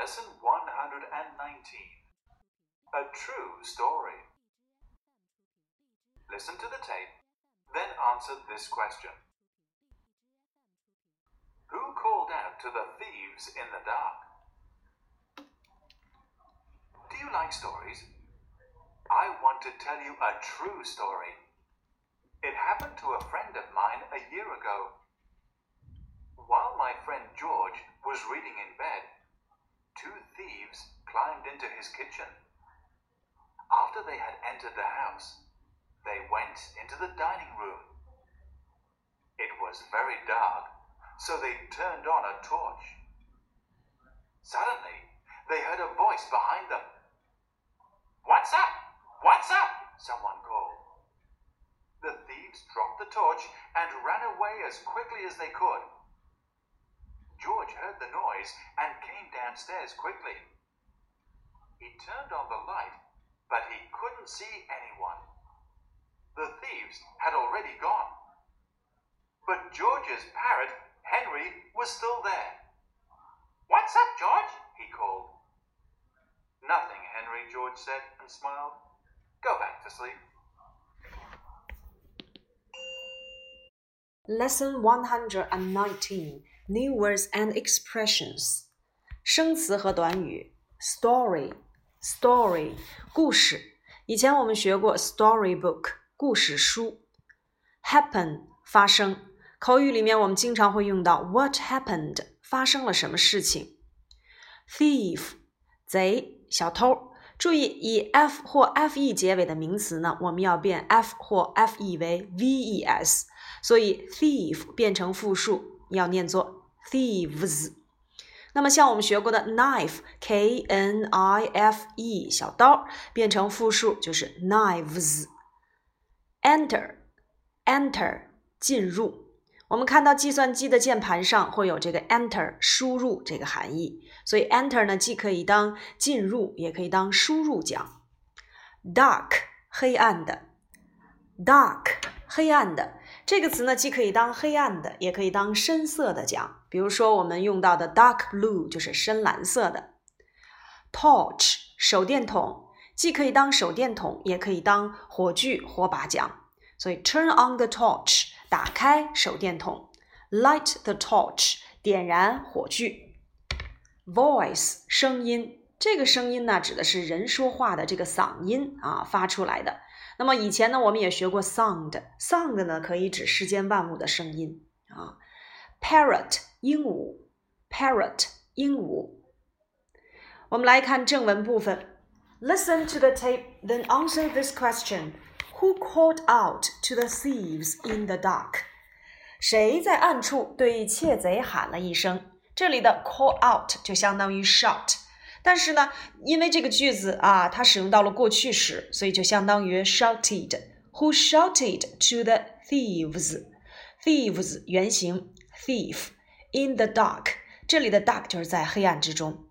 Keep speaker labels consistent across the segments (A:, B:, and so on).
A: Lesson 119 A True Story. Listen to the tape, then answer this question Who called out to the thieves in the dark? Do you like stories? I want to tell you a true story. It happened to a friend of mine a year ago. While my friend George was reading in bed, two thieves climbed into his kitchen. After they had entered the house, they went into the dining room. It was very dark, so they turned on a torch. Suddenly, they heard a voice behind them. What's up? What's up? Someone called. The thieves dropped the torch and ran away as quickly as they could. George heard the noise and came downstairs quickly. He turned on the light, but he couldn't see anyone. The thieves had already gone. But George's parrot, Henry, was still there. What's up, George? he called. Nothing, Henry, George said and smiled. Go back to sleep.
B: Lesson 119 New words and expressions. 生词和短语 story story 故事。以前我们学过 storybook 故事书。happen 发生。口语里面我们经常会用到 what happened 发生了什么事情。thief 贼小偷。注意以 f 或 fe 结尾的名词呢，我们要变 f 或 fe 为 ves。所以 thief 变成复数要念作 thieves。那么像我们学过的 knife，k n i f e，小刀变成复数就是 knives。enter，enter 进入。我们看到计算机的键盘上会有这个 enter 输入这个含义，所以 enter 呢既可以当进入，也可以当输入讲。dark 黑暗的，dark 黑暗的。这个词呢，既可以当黑暗的，也可以当深色的讲。比如说，我们用到的 dark blue 就是深蓝色的。torch 手电筒，既可以当手电筒，也可以当火炬、火把讲。所以 turn on the torch 打开手电筒，light the torch 点燃火炬。voice 声音，这个声音呢，指的是人说话的这个嗓音啊发出来的。那么以前呢，我们也学过 sound，sound 呢可以指世间万物的声音啊。parrot 鹦鹉，parrot 鹦鹉。我们来看正文部分，Listen to the tape, then answer this question: Who called out to the thieves in the dark? 谁在暗处对窃贼喊了一声？这里的 call out 就相当于 shout。但是呢，因为这个句子啊，它使用到了过去时，所以就相当于 shouted。Who shouted to the thieves？Thieves 原形 thief In the dark，这里的 dark 就是在黑暗之中。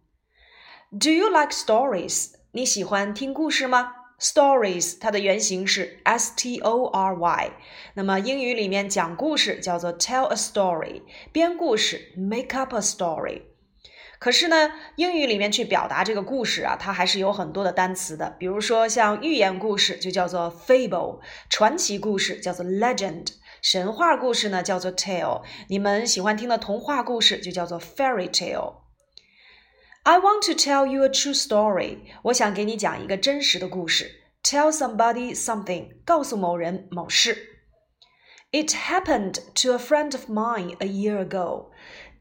B: Do you like stories？你喜欢听故事吗？Stories 它的原型是 s t o r y，那么英语里面讲故事叫做 tell a story，编故事 make up a story。可是呢，英语里面去表达这个故事啊，它还是有很多的单词的。比如说，像寓言故事就叫做 fable，传奇故事叫做 legend，神话故事呢叫做 tale。你们喜欢听的童话故事就叫做 fairy tale。I want to tell you a true story。我想给你讲一个真实的故事。Tell somebody something，告诉某人某事。It happened to a friend of mine a year ago。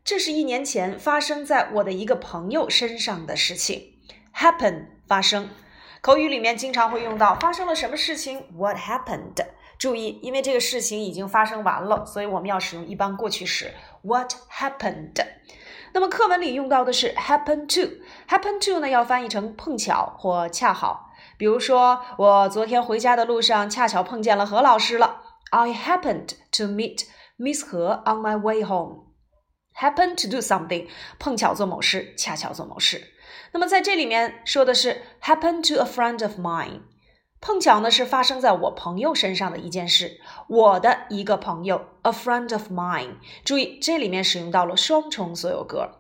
B: 这是一年前发生在我的一个朋友身上的事情。Happen 发生，口语里面经常会用到发生了什么事情？What happened？注意，因为这个事情已经发生完了，所以我们要使用一般过去时。What happened？那么课文里用到的是 happen to。happen to 呢要翻译成碰巧或恰好。比如说，我昨天回家的路上恰巧碰见了何老师了。I happened to meet Miss 何 on my way home。happen to do something，碰巧做某事，恰巧做某事。那么在这里面说的是 happen to a friend of mine，碰巧呢是发生在我朋友身上的一件事，我的一个朋友，a friend of mine。注意这里面使用到了双重所有格。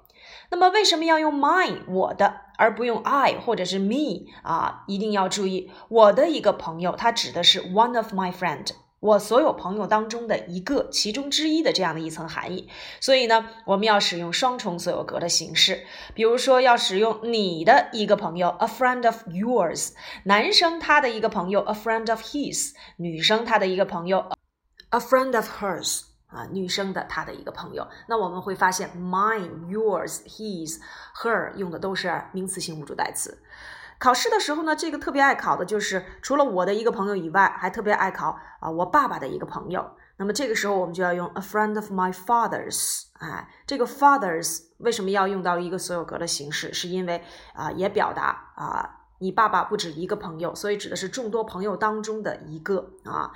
B: 那么为什么要用 mine 我的，而不用 I 或者是 me 啊？一定要注意，我的一个朋友，他指的是 one of my friend，我所有朋友当中的一个，其中之一的这样的一层含义。所以呢，我们要使用双重所有格的形式。比如说，要使用你的一个朋友 a friend of yours，男生他的一个朋友 a friend of his，女生她的一个朋友 a friend of hers。啊，女生的她的一个朋友，那我们会发现，mine、yours、his、her 用的都是名词性物主代词。考试的时候呢，这个特别爱考的就是除了我的一个朋友以外，还特别爱考啊我爸爸的一个朋友。那么这个时候我们就要用 a friend of my father's。哎，这个 father's 为什么要用到一个所有格的形式？是因为啊，也表达啊你爸爸不止一个朋友，所以指的是众多朋友当中的一个啊。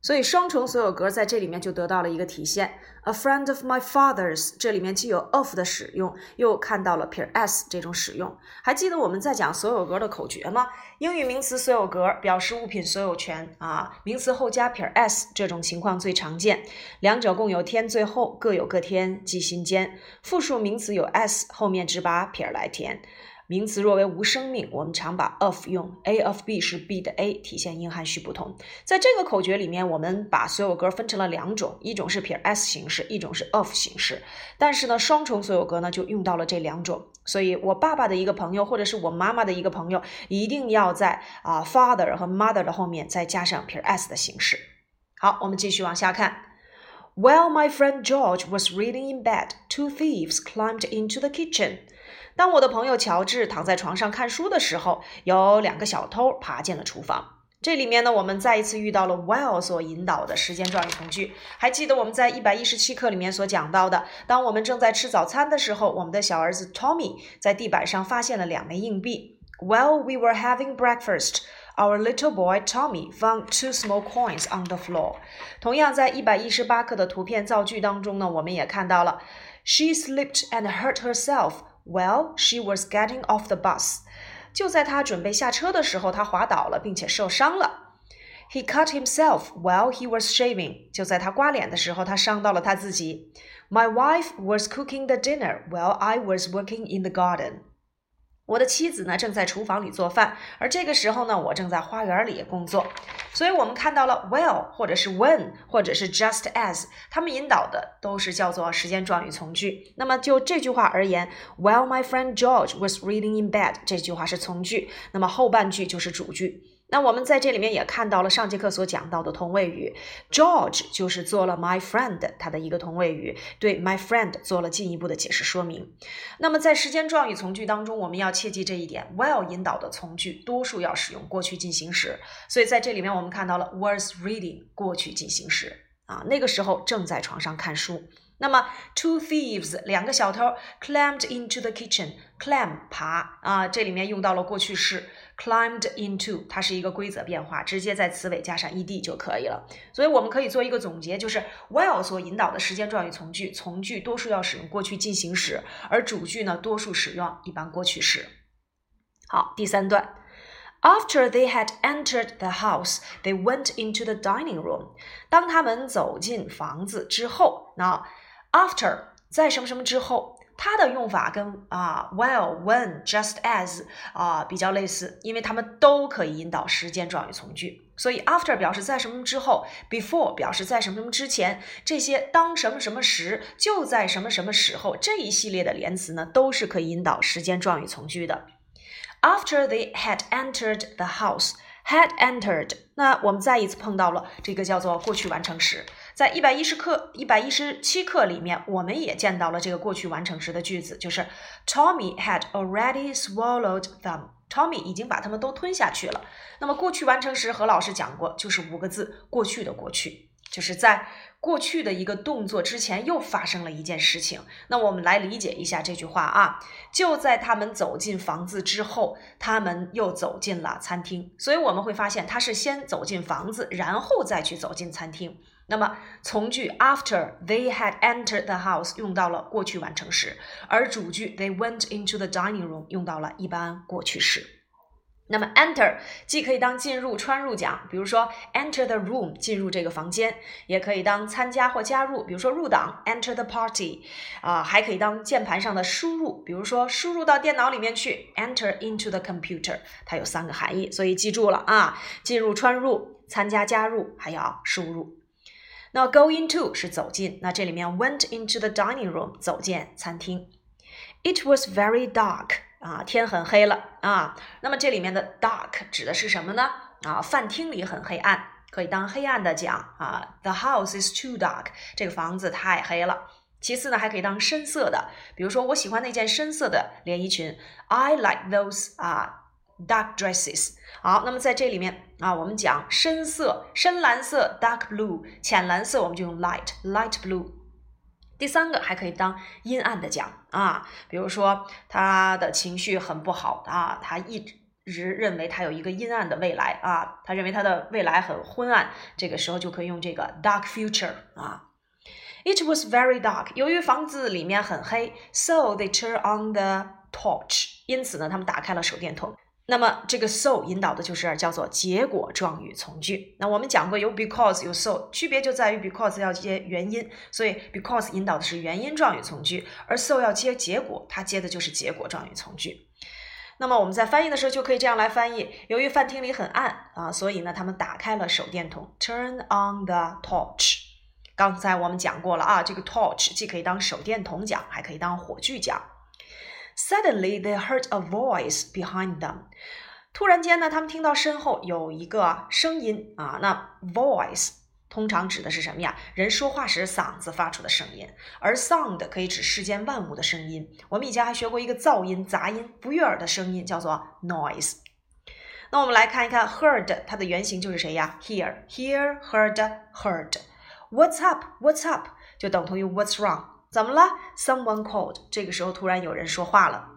B: 所以双重所有格在这里面就得到了一个体现。A friend of my father's，这里面既有 of 的使用，又看到了撇 s 这种使用。还记得我们在讲所有格的口诀吗？英语名词所有格表示物品所有权啊，名词后加撇 s 这种情况最常见。两者共有天，最后各有各天，记心间。复数名词有 s，后面只把撇来填。名词若为无生命，我们常把 of 用 a of b 是 b 的 a，体现英汉序不同。在这个口诀里面，我们把所有格分成了两种，一种是撇 s 形式，一种是 of 形式。但是呢，双重所有格呢就用到了这两种。所以我爸爸的一个朋友，或者是我妈妈的一个朋友，一定要在啊 father 和 mother 的后面再加上撇 s 的形式。好，我们继续往下看。While my friend George was reading in bed, two thieves climbed into the kitchen. 当我的朋友乔治躺在床上看书的时候，有两个小偷爬进了厨房。这里面呢，我们再一次遇到了 while 所引导的时间状语从句。还记得我们在一百一十七课里面所讲到的，当我们正在吃早餐的时候，我们的小儿子 Tommy 在地板上发现了两枚硬币。While we were having breakfast, our little boy Tommy found two small coins on the floor。同样，在一百一十八课的图片造句当中呢，我们也看到了 She slipped and hurt herself。Well, she was getting off the bus. 就在他准备下车的时候，他滑倒了，并且受伤了。He cut himself while he was shaving. 就在他刮脸的时候，他伤到了他自己。My wife was cooking the dinner while I was working in the garden. 我的妻子呢正在厨房里做饭，而这个时候呢，我正在花园里工作。所以，我们看到了 well，或者是 when，或者是 just as，他们引导的都是叫做时间状语从句。那么就这句话而言，While my friend George was reading in bed，这句话是从句，那么后半句就是主句。那我们在这里面也看到了上节课所讲到的同位语，George 就是做了 my friend 它的一个同位语，对 my friend 做了进一步的解释说明。那么在时间状语从句当中，我们要切记这一点，while 引导的从句多数要使用过去进行时，所以在这里面我们看到了 was reading 过去进行时啊，那个时候正在床上看书。那么，two thieves 两个小偷 climbed into the kitchen，climb 爬啊，这里面用到了过去式 climbed into，它是一个规则变化，直接在词尾加上 ed 就可以了。所以我们可以做一个总结，就是 while 所引导的时间状语从句，从句多数要使用过去进行时，而主句呢多数使用一般过去式。好，第三段。After they had entered the house, they went into the dining room. 当他们走进房子之后，那 After 在什么什么之后，它的用法跟啊 while、when、just as 啊比较类似，因为它们都可以引导时间状语从句。所以 after 表示在什么之后，before 表示在什么什么之前，这些当什么什么时就在什么什么时候这一系列的连词呢，都是可以引导时间状语从句的。After they had entered the house, had entered，那我们再一次碰到了这个叫做过去完成时。在一百一十课、一百一十七课里面，我们也见到了这个过去完成时的句子，就是 Tommy had already swallowed them。Tommy 已经把它们都吞下去了。那么过去完成时，何老师讲过，就是五个字：过去的过去，就是在过去的一个动作之前又发生了一件事情。那我们来理解一下这句话啊，就在他们走进房子之后，他们又走进了餐厅。所以我们会发现，他是先走进房子，然后再去走进餐厅。那么从句 after they had entered the house 用到了过去完成时，而主句 they went into the dining room 用到了一般过去时。那么 enter 既可以当进入、穿入讲，比如说 enter the room 进入这个房间，也可以当参加或加入，比如说入党 enter the party 啊，还可以当键盘上的输入，比如说输入到电脑里面去 enter into the computer，它有三个含义，所以记住了啊，进入、穿入、参加、加入，还要输入。那 go into 是走进，那这里面 went into the dining room 走进餐厅。It was very dark. 啊，天很黑了啊。那么这里面的 dark 指的是什么呢？啊，饭厅里很黑暗，可以当黑暗的讲啊。The house is too dark，这个房子太黑了。其次呢，还可以当深色的，比如说我喜欢那件深色的连衣裙。I like those 啊 dark dresses。好，那么在这里面啊，我们讲深色，深蓝色 dark blue，浅蓝色我们就用 light light blue。第三个还可以当阴暗的讲啊，比如说他的情绪很不好啊，他一直认为他有一个阴暗的未来啊，他认为他的未来很昏暗，这个时候就可以用这个 dark future 啊。It was very dark，由于房子里面很黑，so they turned on the torch，因此呢，他们打开了手电筒。那么这个 so 引导的就是叫做结果状语从句。那我们讲过有 because 有 so，区别就在于 because 要接原因，所以 because 引导的是原因状语从句，而 so 要接结果，它接的就是结果状语从句。那么我们在翻译的时候就可以这样来翻译：由于饭厅里很暗啊，所以呢他们打开了手电筒，turn on the torch。刚才我们讲过了啊，这个 torch 既可以当手电筒讲，还可以当火炬讲。Suddenly, they heard a voice behind them. 突然间呢，他们听到身后有一个声音啊。那 voice 通常指的是什么呀？人说话时嗓子发出的声音。而 sound 可以指世间万物的声音。我们以前还学过一个噪音、杂音、不悦耳的声音，叫做 noise。那我们来看一看 heard 它的原型就是谁呀？hear, hear, heard, heard. What's up? What's up? 就等同于 What's wrong? 怎么了？Someone called。这个时候突然有人说话了。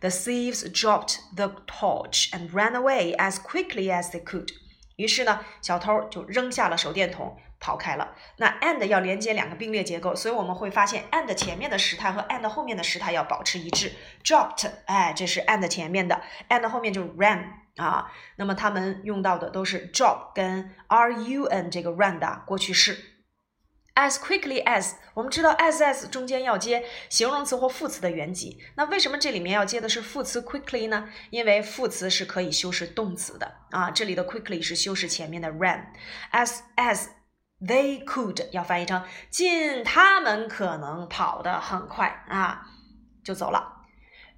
B: The thieves dropped the torch and ran away as quickly as they could。于是呢，小偷就扔下了手电筒，跑开了。那 and 要连接两个并列结构，所以我们会发现 and 前面的时态和 and 后面的时态要保持一致。Dropped，哎，这是 and 前面的，and 后面就是 ran 啊。那么他们用到的都是 drop 跟 run 这个 run 的过去式。As quickly as，我们知道 as as 中间要接形容词或副词的原级。那为什么这里面要接的是副词 quickly 呢？因为副词是可以修饰动词的啊。这里的 quickly 是修饰前面的 ran。As as they could 要翻译成尽他们可能跑得很快啊，就走了。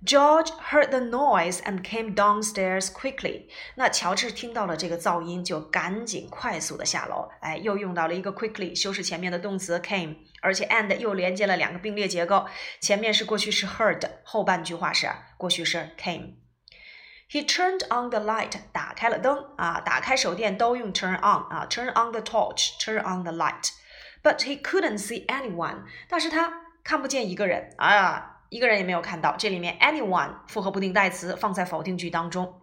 B: George heard the noise and came downstairs quickly。那乔治听到了这个噪音，就赶紧快速的下楼。哎，又用到了一个 quickly，修饰前面的动词 came，而且 and 又连接了两个并列结构，前面是过去式 heard，后半句话是过去式 came。He turned on the light，打开了灯啊，打开手电都用 turn on 啊，turn on the torch，turn on the light。But he couldn't see anyone，但是他看不见一个人啊。 一个人也没有看到。这里面 anyone 复合不定代词放在否定句当中。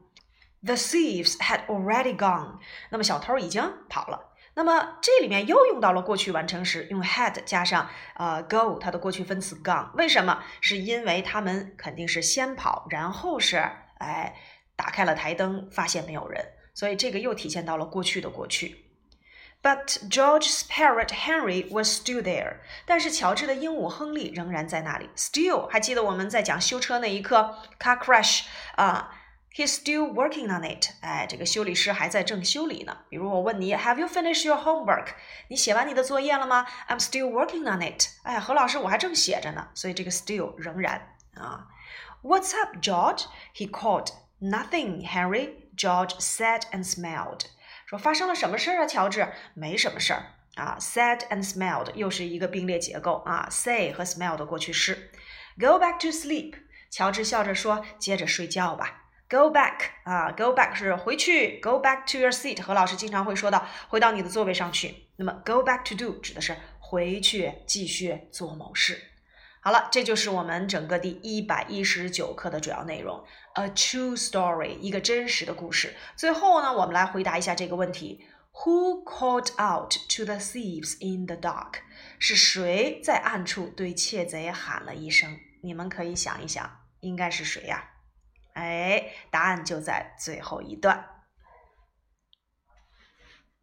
B: The thieves had already gone。那么小偷已经跑了。那么这里面又用到了过去完成时，用 had 加上呃 go 它的过去分词 gone。为什么？是因为他们肯定是先跑，然后是哎打开了台灯，发现没有人，所以这个又体现到了过去的过去。But George's parrot Henry was still there。但是乔治的鹦鹉亨利仍然在那里。Still，还记得我们在讲修车那一课，car crash 啊，he's still working on it。哎，这个修理师还在正修理呢。比如我问你，Have you finished your homework？你写完你的作业了吗？I'm still working on it。哎，何老师，我还正写着呢。所以这个 still 仍然啊。What's up, George? He called. Nothing, Henry. George said and smiled. 发生了什么事儿啊，乔治？没什么事儿啊。Said and smelled 又是一个并列结构啊。Say 和 smell 的过去式。Go back to sleep。乔治笑着说：“接着睡觉吧。”Go back 啊，Go back 是回去。Go back to your seat。何老师经常会说到，回到你的座位上去。那么 Go back to do 指的是回去继续做某事。好了，这就是我们整个第一百一十九课的主要内容。A true story，一个真实的故事。最后呢，我们来回答一下这个问题：Who called out to the thieves in the dark？是谁在暗处对窃贼喊了一声？你们可以想一想，应该是谁呀？哎，答案就在最后一段。